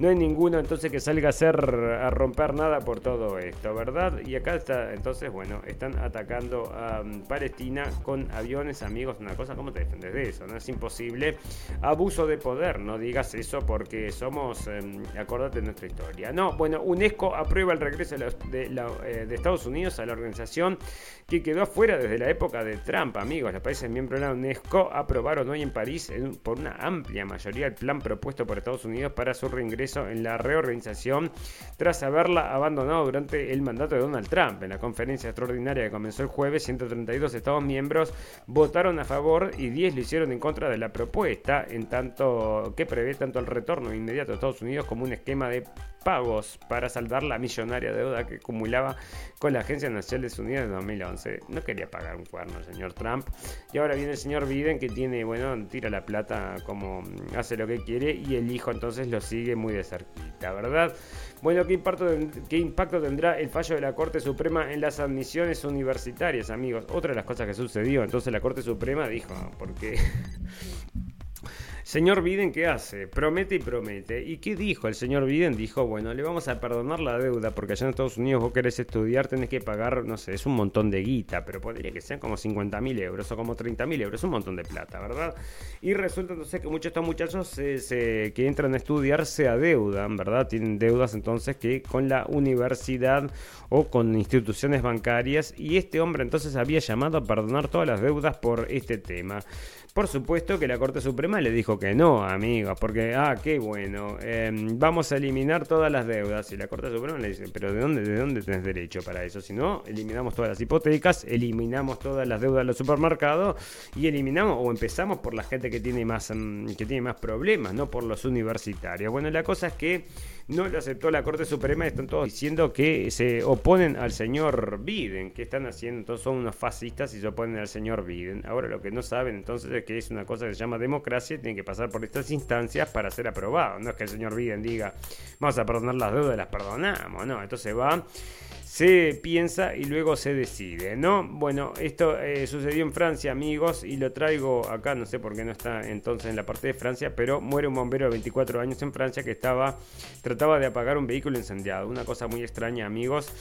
hay ninguno entonces que salga a hacer a romper nada por todo esto, ¿verdad? Y acá está, entonces, bueno, están atacando a um, Palestina con aviones, amigos, una cosa, ¿cómo te defendes de eso? No es imposible. Abuso de poder, no digas eso porque somos, um, acordate de nuestra historia. No, bueno, UNESCO aprueba el regreso de, eh, de Estados Unidos a la organización que quedó afuera desde la época de Trump, amigos. Los países miembros de la UNESCO aprobaron hoy en París por una amplia mayoría el plan propuesto por Estados Unidos para su reingreso en la reorganización tras haberla abandonado durante el mandato de Donald Trump. En la conferencia extraordinaria que comenzó el jueves, 132 Estados miembros votaron a favor y 10 lo hicieron en contra de la propuesta, en tanto que prevé tanto el retorno inmediato de Estados Unidos como un esquema de pagos para saldar la millonaria deuda que acumulaba con la Agencia Nacional de Unidas en 2011. No quería pagar un cuerno el señor Trump. Y ahora viene el señor Biden que tiene, bueno, tira la plata como hace lo que quiere y el hijo entonces lo sigue muy de cerquita, ¿verdad? Bueno, ¿qué impacto, ¿qué impacto tendrá el fallo de la Corte Suprema en las admisiones universitarias, amigos? Otra de las cosas que sucedió, entonces la Corte Suprema dijo, porque Señor Biden, ¿qué hace? Promete y promete. ¿Y qué dijo el señor Biden? Dijo, bueno, le vamos a perdonar la deuda porque allá en Estados Unidos vos querés estudiar, tenés que pagar, no sé, es un montón de guita, pero podría que sean como 50 mil euros o como 30 mil euros, un montón de plata, ¿verdad? Y resulta entonces que muchos de estos muchachos que entran a estudiar se adeudan, ¿verdad? Tienen deudas entonces que con la universidad o con instituciones bancarias y este hombre entonces había llamado a perdonar todas las deudas por este tema. Por supuesto que la Corte Suprema le dijo que no, amigos, porque, ah, qué bueno, em, vamos a eliminar todas las deudas. Y la Corte Suprema le dice, pero ¿de dónde, ¿de dónde tenés derecho para eso? Si no, eliminamos todas las hipotecas, eliminamos todas las deudas de los supermercados y eliminamos o empezamos por la gente que tiene más, em, que tiene más problemas, no por los universitarios. Bueno, la cosa es que no lo aceptó la Corte Suprema y están todos diciendo que se oponen al señor Biden, que están haciendo, entonces son unos fascistas y se oponen al señor Biden. Ahora lo que no saben entonces es que es una cosa que se llama democracia tiene que pasar por estas instancias para ser aprobado. No es que el señor Biden diga, vamos a perdonar las deudas, las perdonamos, no, entonces va se piensa y luego se decide, ¿no? Bueno, esto eh, sucedió en Francia, amigos, y lo traigo acá, no sé por qué no está entonces en la parte de Francia, pero muere un bombero de 24 años en Francia que estaba trataba de apagar un vehículo incendiado, una cosa muy extraña, amigos,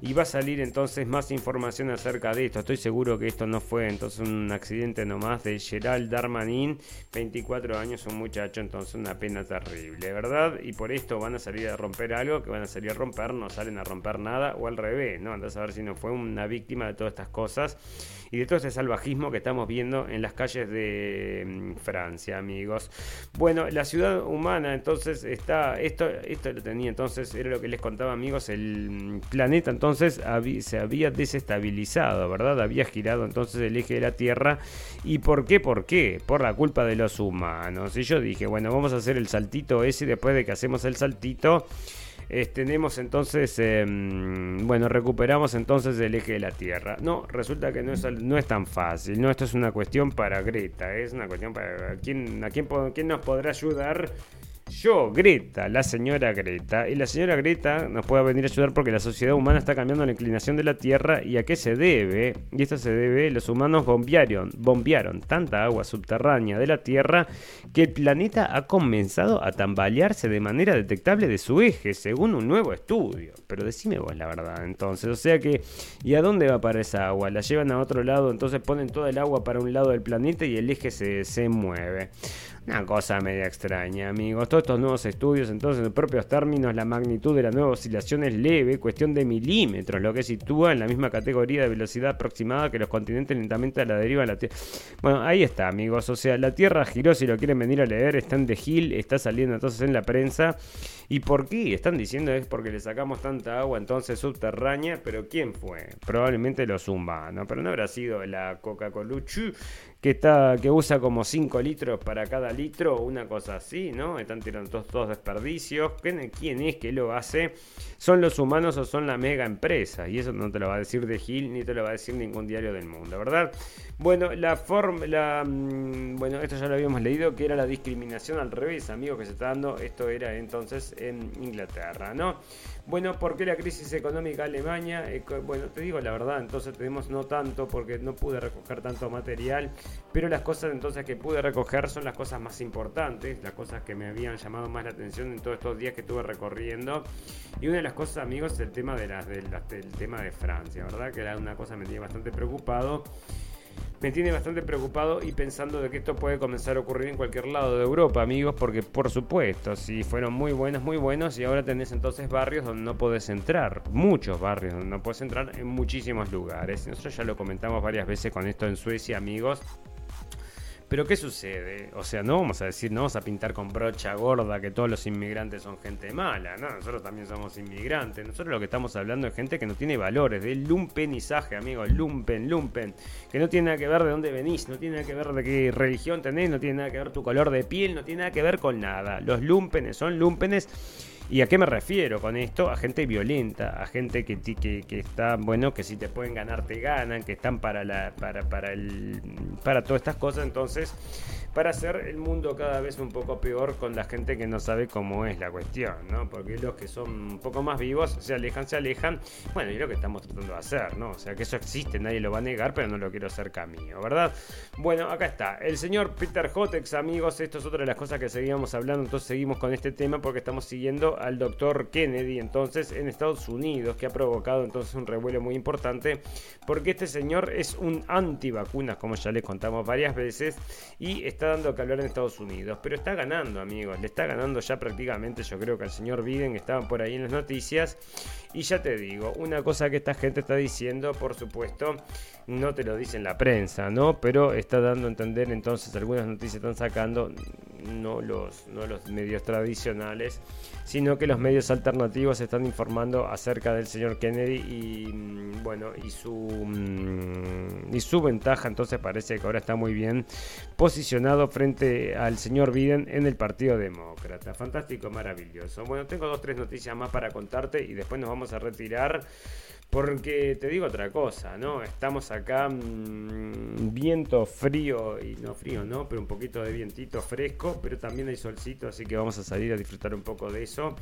y va a salir entonces más información acerca de esto. Estoy seguro que esto no fue entonces un accidente nomás de Gerald Darmanin, 24 años, un muchacho, entonces una pena terrible, ¿verdad? Y por esto van a salir a romper algo, que van a salir a romper, no salen a romper nada, o al revés, ¿no? Andás a ver si no fue una víctima de todas estas cosas y de todo este salvajismo que estamos viendo en las calles de mm, Francia, amigos. Bueno, la ciudad humana, entonces, está, esto, esto lo tenía, entonces, era lo que les contaba, amigos, el mm, planeta entonces se había desestabilizado, ¿verdad? Había girado entonces el eje de la Tierra. ¿Y por qué? ¿Por qué? Por la culpa de los humanos. Y yo dije, bueno, vamos a hacer el saltito ese después de que hacemos el saltito tenemos entonces, em, bueno, recuperamos entonces el eje de la Tierra. No, resulta que no es, no es tan fácil, no, esto es una cuestión para Greta, es una cuestión para quién, a quién, quién nos podrá ayudar yo, Greta, la señora Greta. Y la señora Greta nos puede venir a ayudar porque la sociedad humana está cambiando la inclinación de la Tierra. ¿Y a qué se debe? Y esto se debe, los humanos bombearon, bombearon tanta agua subterránea de la Tierra que el planeta ha comenzado a tambalearse de manera detectable de su eje, según un nuevo estudio. Pero decime vos la verdad, entonces. O sea que, ¿y a dónde va para esa agua? La llevan a otro lado, entonces ponen toda el agua para un lado del planeta y el eje se, se mueve. Una cosa media extraña, amigos. Todos estos nuevos estudios, entonces, en propios términos, la magnitud de la nueva oscilación es leve, cuestión de milímetros, lo que sitúa en la misma categoría de velocidad aproximada que los continentes lentamente a la deriva de la Tierra. Bueno, ahí está, amigos. O sea, la Tierra giró, si lo quieren venir a leer, está en The Hill, está saliendo entonces en la prensa. ¿Y por qué? Están diciendo es porque le sacamos tanta agua entonces subterránea, pero ¿quién fue? Probablemente los humanos, pero no habrá sido la Coca-Cola que, está, que usa como 5 litros para cada litro, una cosa así, ¿no? Están tirando todos, todos desperdicios. ¿Quién es que lo hace? ¿Son los humanos o son la mega empresa? Y eso no te lo va a decir de Gil ni te lo va a decir ningún diario del mundo, ¿verdad? Bueno, la forma, la, mm, bueno, esto ya lo habíamos leído, que era la discriminación al revés, amigos, que se está dando. Esto era entonces en Inglaterra, ¿no? Bueno, ¿por qué la crisis económica Alemania? Eh, bueno, te digo la verdad, entonces tenemos no tanto porque no pude recoger tanto material, pero las cosas entonces que pude recoger son las cosas más importantes, las cosas que me habían llamado más la atención en todos estos días que estuve recorriendo. Y una de las cosas, amigos, es el tema de las, tema de Francia, ¿verdad? Que era una cosa que me tenía bastante preocupado me tiene bastante preocupado y pensando de que esto puede comenzar a ocurrir en cualquier lado de Europa, amigos, porque por supuesto, si fueron muy buenos, muy buenos, y ahora tenés entonces barrios donde no podés entrar, muchos barrios donde no podés entrar en muchísimos lugares. Nosotros ya lo comentamos varias veces con esto en Suecia, amigos. Pero ¿qué sucede? O sea, no vamos a decir, no vamos a pintar con brocha gorda que todos los inmigrantes son gente mala. No, nosotros también somos inmigrantes. Nosotros lo que estamos hablando es gente que no tiene valores, de lumpenizaje, amigos, lumpen, lumpen. Que no tiene nada que ver de dónde venís, no tiene nada que ver de qué religión tenés, no tiene nada que ver tu color de piel, no tiene nada que ver con nada. Los lumpenes son lumpenes ¿Y a qué me refiero con esto? A gente violenta, a gente que, que, que está, bueno, que si te pueden ganar te ganan, que están para la, para, para el, para todas estas cosas. Entonces, para hacer el mundo cada vez un poco peor con la gente que no sabe cómo es la cuestión, ¿no? Porque los que son un poco más vivos se alejan, se alejan. Bueno, y lo que estamos tratando de hacer, ¿no? O sea, que eso existe, nadie lo va a negar, pero no lo quiero hacer camino, ¿verdad? Bueno, acá está. El señor Peter Hotex, amigos, esto es otra de las cosas que seguíamos hablando, entonces seguimos con este tema porque estamos siguiendo al doctor Kennedy, entonces, en Estados Unidos, que ha provocado entonces un revuelo muy importante, porque este señor es un antivacunas, como ya les contamos varias veces, y está dando que hablar en Estados Unidos, pero está ganando, amigos. Le está ganando ya prácticamente, yo creo que al señor Biden estaban por ahí en las noticias. Y ya te digo, una cosa que esta gente está diciendo, por supuesto, no te lo dice en la prensa, ¿no? Pero está dando a entender entonces algunas noticias están sacando, no los, no los medios tradicionales, sino que los medios alternativos están informando acerca del señor Kennedy y mm, bueno, y su mm, y su ventaja, entonces parece que ahora está muy bien posicionado frente al señor Biden en el Partido Demócrata. Fantástico, maravilloso. Bueno, tengo dos tres noticias más para contarte y después nos vamos a retirar. Porque te digo otra cosa, ¿no? Estamos acá, mmm, viento frío, y no frío, ¿no? Pero un poquito de vientito fresco, pero también hay solcito, así que vamos a salir a disfrutar un poco de eso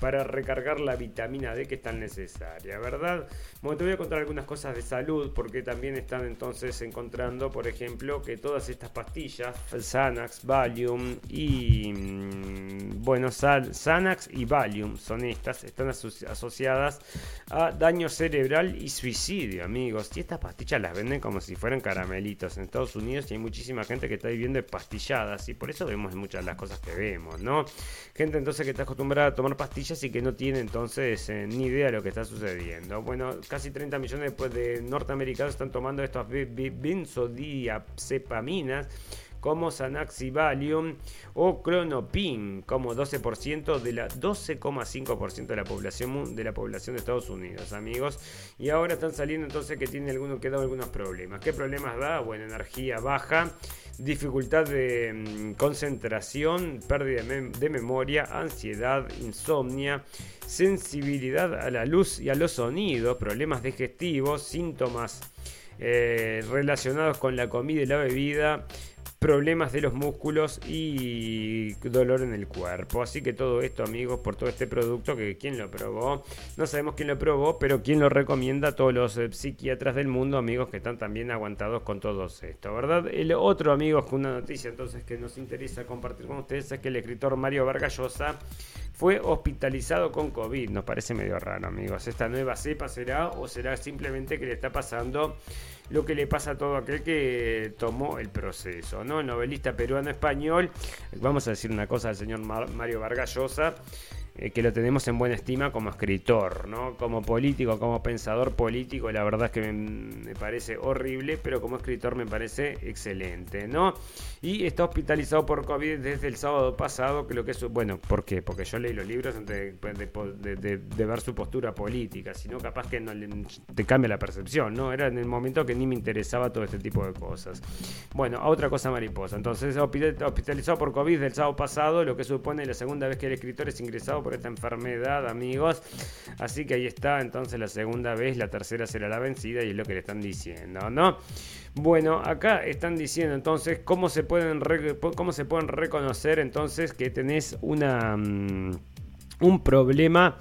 para recargar la vitamina D que es tan necesaria, ¿verdad? Bueno, te voy a contar algunas cosas de salud, porque también están entonces encontrando, por ejemplo, que todas estas pastillas, Xanax, Valium y, mm, bueno, Xanax y Valium son estas, están asociadas a daño cerebral y suicidio, amigos. Y estas pastillas las venden como si fueran caramelitos en Estados Unidos y hay muchísima gente que está viviendo pastilladas y por eso vemos muchas de las cosas que vemos, ¿no? Gente entonces que está acostumbrada a tomar pastillas y que no tiene entonces eh, ni idea de lo que está sucediendo. Bueno, casi 30 millones de norteamericanos están tomando estas benzodiazepaminas como Xanax Valium o Clonopin como 12% de la 12,5% de la población de la población de Estados Unidos, amigos. Y ahora están saliendo entonces que tiene algunos que algunos problemas. ¿Qué problemas da? Bueno, energía baja, dificultad de mm, concentración, pérdida de, memoria, ansiedad, insomnia, sensibilidad a la luz y a los sonidos, problemas digestivos, síntomas eh, relacionados con la comida y la bebida, problemas de los músculos y dolor en el cuerpo. Así que todo esto, amigos, por todo este producto, que quien lo probó, no sabemos quién lo probó, pero quien lo recomienda, todos los eh, psiquiatras del mundo, amigos, que están también aguantados con todo esto, ¿verdad? El otro, amigos, con una noticia entonces que nos interesa compartir con ustedes es que el escritor Mario Vargallosa fue hospitalizado con COVID. Nos parece medio raro, amigos. ¿Esta nueva cepa será o será simplemente que le está pasando lo que le pasa a todo aquel que tomó el proceso? ¿no? El novelista peruano español, vamos a decir una cosa al señor Mario Vargas Llosa, eh, que lo tenemos en buena estima como escritor, ¿no? Como político, como pensador político, la verdad es que me, parece horrible, pero como escritor me parece excelente, ¿no? Y está hospitalizado por COVID desde el sábado pasado, que que es, bueno, ¿por qué? Porque yo leí los libros antes de, ver su postura política, sino capaz que no le, te cambia la percepción, ¿no? Era en el momento que ni me interesaba todo este tipo de cosas. Bueno, a otra cosa mariposa. Entonces, hospitalizado por COVID del sábado pasado, lo que supone la segunda vez que el escritor es ingresado por esta enfermedad, amigos. Así que ahí está, entonces la segunda vez, la tercera será la vencida y es lo que le están diciendo, ¿no? Bueno, acá están diciendo entonces cómo se pueden, cómo se pueden reconocer entonces que tenés una, mm, un problema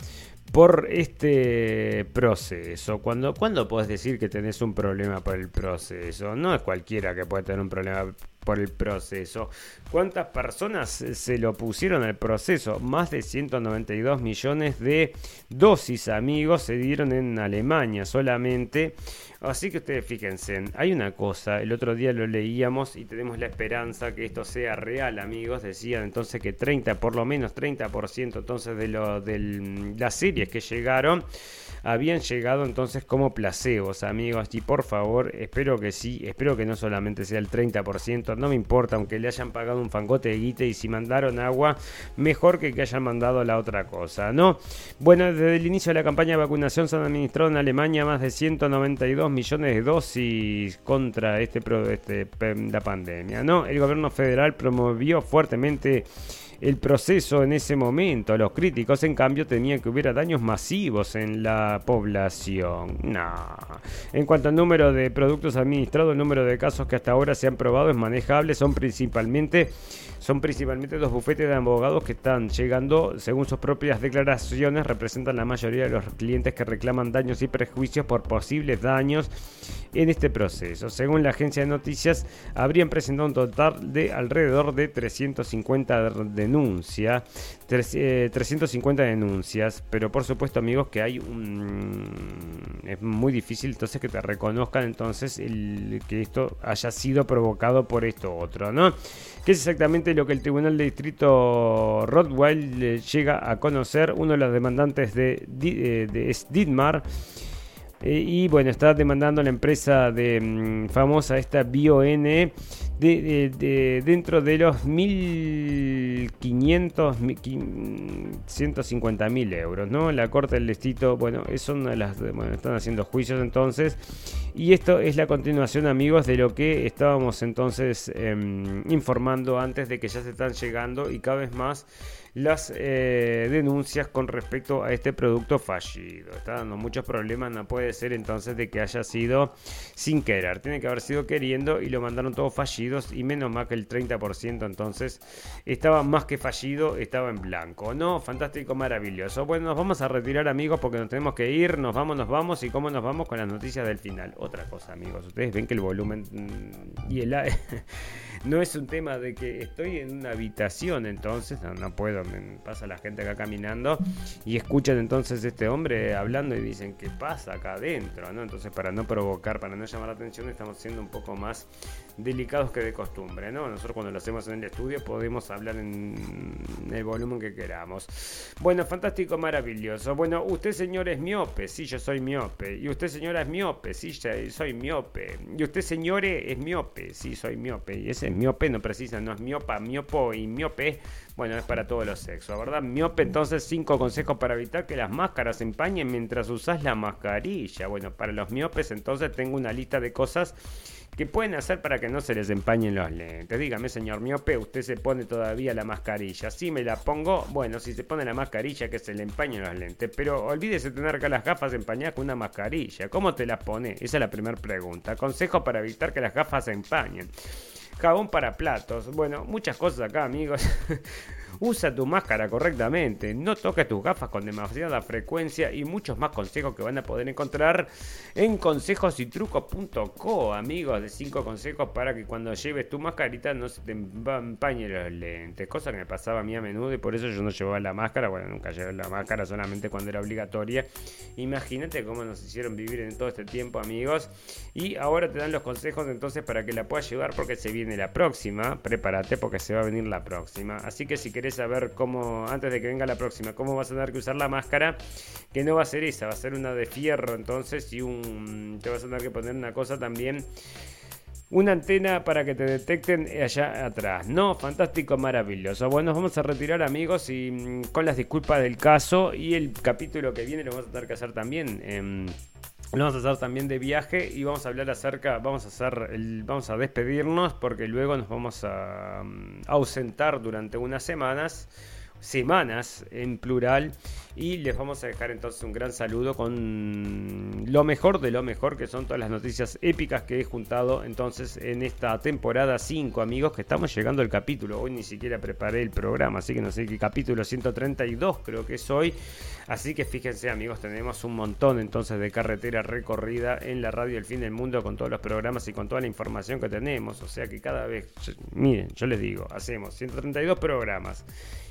por este proceso. Cuando, ¿Cuándo podés decir que tenés un problema por el proceso? No es cualquiera que puede tener un problema por el proceso. ¿Cuántas personas se lo pusieron al proceso? Más de 192 millones de dosis, amigos, se dieron en Alemania solamente. Así que ustedes fíjense, hay una cosa, el otro día lo leíamos y tenemos la esperanza que esto sea real, amigos. Decían entonces que 30, por lo menos 30% entonces de, lo, de las series que llegaron habían llegado entonces como placebos, amigos. Y por favor, espero que sí, espero que no solamente sea el 30%, no me importa, aunque le hayan pagado un fangote de guite y si mandaron agua, mejor que que hayan mandado la otra cosa, ¿no? Bueno, desde el inicio de la campaña de vacunación se han administrado en Alemania más de 192 millones de dosis contra este, este la pandemia, ¿no? El gobierno federal promovió fuertemente el proceso en ese momento. Los críticos, en cambio, temían que hubiera daños masivos en la población. No. En cuanto al número de productos administrados, el número de casos que hasta ahora se han probado es manejable. Son principalmente son principalmente dos bufetes de abogados que están llegando, según sus propias declaraciones, representan la mayoría de los clientes que reclaman daños y prejuicios por posibles daños en este proceso. Según la agencia de noticias, habrían presentado un total de alrededor de 350 denuncias. 350 eh, denuncias, pero por supuesto amigos que hay un... Es muy difícil entonces que te reconozcan entonces el, que esto haya sido provocado por esto otro, ¿no? Que es exactamente lo que el Tribunal de Distrito Rottweil llega a conocer, uno de los demandantes de, de, de Didmar eh, y bueno, está demandando a la empresa de, mm, famosa esta BioN de, de, dentro de los 1.500, 150.000 euros, ¿no? La Corte del Distrito, bueno, es una de las, bueno, están haciendo juicios entonces. Y esto es la continuación, amigos, de lo que estábamos entonces em, informando antes de que ya se están llegando y cada vez más las eh, denuncias con respecto a este producto fallido. Está dando muchos problemas, no puede ser entonces de que haya sido sin querer, tiene que haber sido queriendo y lo mandaron todos fallidos y menos más que el 30% entonces estaba más que fallido, estaba en blanco. No, fantástico, maravilloso. Bueno, nos vamos a retirar amigos porque nos tenemos que ir, nos vamos, nos vamos y cómo nos vamos con las noticias del final. Otra cosa amigos, ustedes ven que el volumen mm, y el... <laughs> no es un tema de que estoy en una habitación entonces, no, puedo, pasa la gente acá caminando y escuchan entonces este hombre hablando y dicen, ¿qué pasa acá adentro? ¿no? Entonces para no provocar, para no llamar la atención, estamos siendo un poco más delicados que de costumbre, ¿no? Nosotros cuando lo hacemos en el estudio podemos hablar en el volumen que queramos. Bueno, fantástico, maravilloso. Bueno, usted señor es miope, sí, yo soy miope. Y usted señora es miope, sí, soy miope. Y usted señore es miope, sí, soy miope. Y ese miope no precisa, no es miopa, miopo y miope. Bueno, es para todos los sexos, ¿verdad? Miope, entonces, cinco consejos para evitar que las máscaras se empañen mientras usas la mascarilla. Bueno, para los miopes, entonces tengo una lista de cosas que pueden hacer para que no se les empañen los lentes. Dígame, señor miope, usted se pone todavía la mascarilla. Si me la pongo, bueno, si se pone la mascarilla que se le empañen los lentes. Pero olvídese tener acá las gafas empañadas con una mascarilla. ¿Cómo te las pone? Esa es la primera pregunta. Consejo para evitar que las gafas se empañen. Jabón para platos. Bueno, muchas cosas acá, amigos. <laughs> Usa tu máscara correctamente, no toques tus gafas con demasiada frecuencia y muchos más consejos que van a poder encontrar en consejosytrucos.co, amigos, de 5 consejos para que cuando lleves tu mascarita no se te empañe los lentes, cosa que me pasaba a mí a menudo y por eso yo no llevaba la máscara, bueno, nunca llevé la máscara solamente cuando era obligatoria. Imagínate cómo nos hicieron vivir en todo este tiempo, amigos, y ahora te dan los consejos entonces para que la puedas llevar porque se viene la próxima, prepárate porque se va a venir la próxima, así que si querés saber cómo, antes de que venga la próxima, cómo vas a tener que usar la máscara, que no va a ser esa, va a ser una de fierro entonces y un, te vas a tener que poner una cosa también una antena para que te detecten allá atrás. No, fantástico, maravilloso. Bueno, nos vamos a retirar amigos y mm, con las disculpas del caso y el capítulo que viene lo vamos a tener que hacer también. Em, vamos a hacer también de viaje y vamos a hablar acerca, vamos a hacer, el, vamos a despedirnos porque luego nos vamos a mm, ausentar durante unas semanas semanas en plural. Y les vamos a dejar entonces un gran saludo con lo mejor de lo mejor, que son todas las noticias épicas que he juntado entonces en esta temporada 5, amigos, que estamos llegando al capítulo. Hoy ni siquiera preparé el programa, así que no sé qué capítulo 132 creo que es hoy. Así que fíjense, amigos, tenemos un montón entonces de carretera recorrida en la radio El Fin del Mundo con todos los programas y con toda la información que tenemos. O sea que cada vez, miren, yo les digo, hacemos 132 programas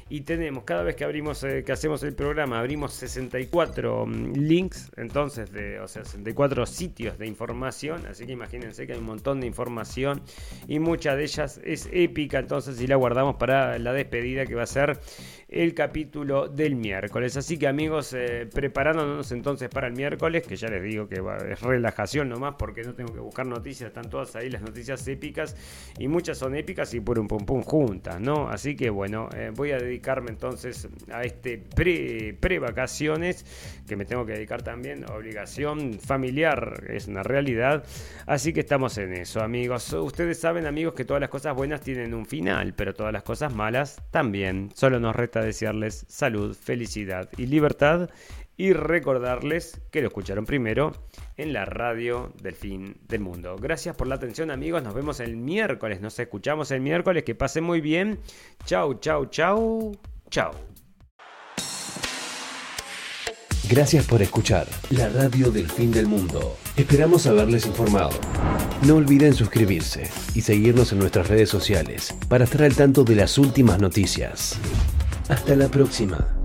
y tenemos, cada vez que abrimos, eh, que hacemos el programa, abrimos 64 mm, links, entonces, de, o sea, 64 sitios de información, así que imagínense que hay un montón de información y mucha de ellas es épica, entonces, si la guardamos para la despedida que va a ser el capítulo del miércoles. Así que amigos, eh, preparándonos entonces para el miércoles, que ya les digo que es relajación nomás porque no tengo que buscar noticias, están todas ahí las noticias épicas y muchas son épicas y por un pum pum juntas, ¿no? Así que bueno, eh, voy a dedicarme entonces a este pre prevacaciones, que me tengo que dedicar también, obligación familiar, es una realidad. Así que estamos en eso, amigos. Ustedes saben, amigos, que todas las cosas buenas tienen un final, pero todas las cosas malas también. Solo nos resta desearles salud, felicidad y libertad y recordarles que lo escucharon primero en la radio del fin del mundo. Gracias por la atención amigos, nos vemos el miércoles, nos escuchamos el miércoles, que pasen muy bien. Chau, chau, chau, chau. Gracias por escuchar la radio del fin del mundo. Esperamos haberles informado. No olviden suscribirse y seguirnos en nuestras redes sociales para estar al tanto de las últimas noticias. Hasta la próxima.